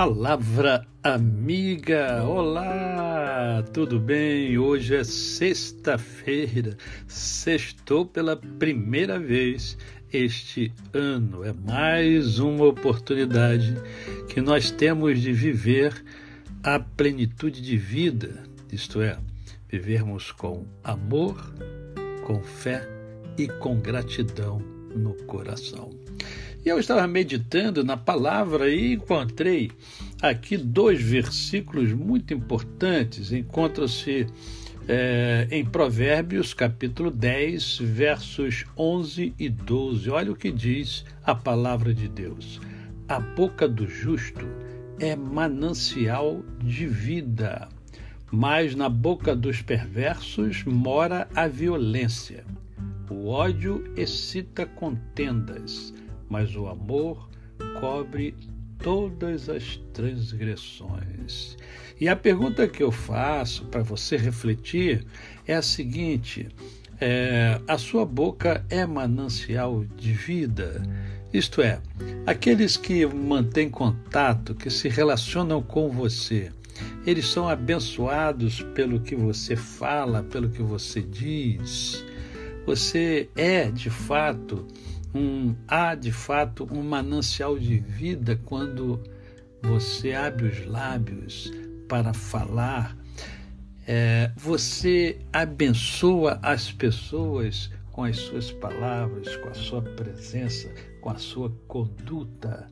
Palavra amiga, olá, tudo bem? Hoje é sexta-feira, sextou pela primeira vez este ano. É mais uma oportunidade que nós temos de viver a plenitude de vida, isto é, vivermos com amor, com fé e com gratidão no coração. E eu estava meditando na palavra e encontrei aqui dois versículos muito importantes. Encontra-se é, em Provérbios, capítulo 10, versos 11 e 12. Olha o que diz a palavra de Deus. A boca do justo é manancial de vida, mas na boca dos perversos mora a violência. O ódio excita contendas mas o amor cobre todas as transgressões. E a pergunta que eu faço para você refletir é a seguinte: é, a sua boca é manancial de vida? Isto é, aqueles que mantêm contato, que se relacionam com você, eles são abençoados pelo que você fala, pelo que você diz. Você é, de fato, um, há de fato um manancial de vida quando você abre os lábios para falar. É, você abençoa as pessoas com as suas palavras, com a sua presença, com a sua conduta.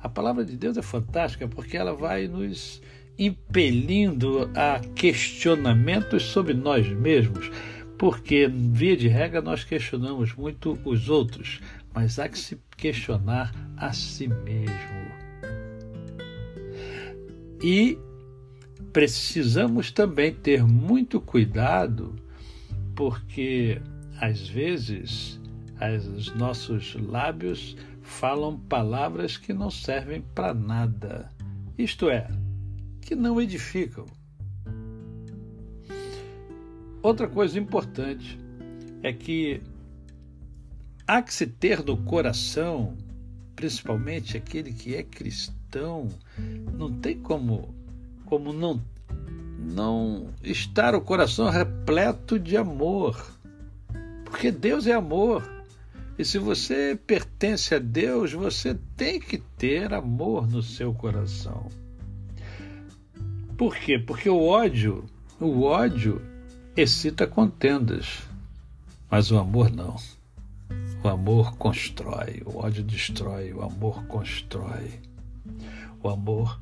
A palavra de Deus é fantástica porque ela vai nos impelindo a questionamentos sobre nós mesmos porque, via de regra, nós questionamos muito os outros, mas há que se questionar a si mesmo. E precisamos também ter muito cuidado, porque às vezes os nossos lábios falam palavras que não servem para nada, isto é, que não edificam. Outra coisa importante é que há que se ter no coração, principalmente aquele que é cristão, não tem como como não não estar o coração repleto de amor. Porque Deus é amor. E se você pertence a Deus, você tem que ter amor no seu coração. Por quê? Porque o ódio, o ódio excita contendas, mas o amor não. O amor constrói, o ódio destrói, o amor constrói. O amor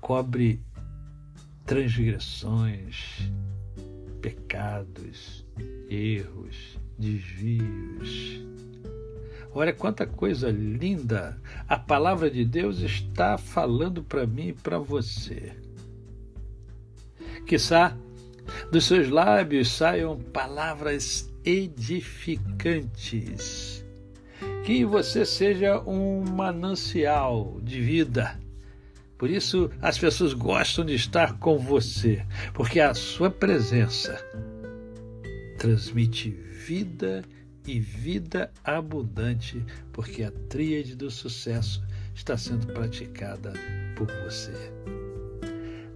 cobre transgressões, pecados, erros, desvios. Olha quanta coisa linda a palavra de Deus está falando para mim e para você. Quizá dos seus lábios saiam palavras edificantes. Que você seja um manancial de vida. Por isso as pessoas gostam de estar com você, porque a sua presença transmite vida e vida abundante, porque a tríade do sucesso está sendo praticada por você.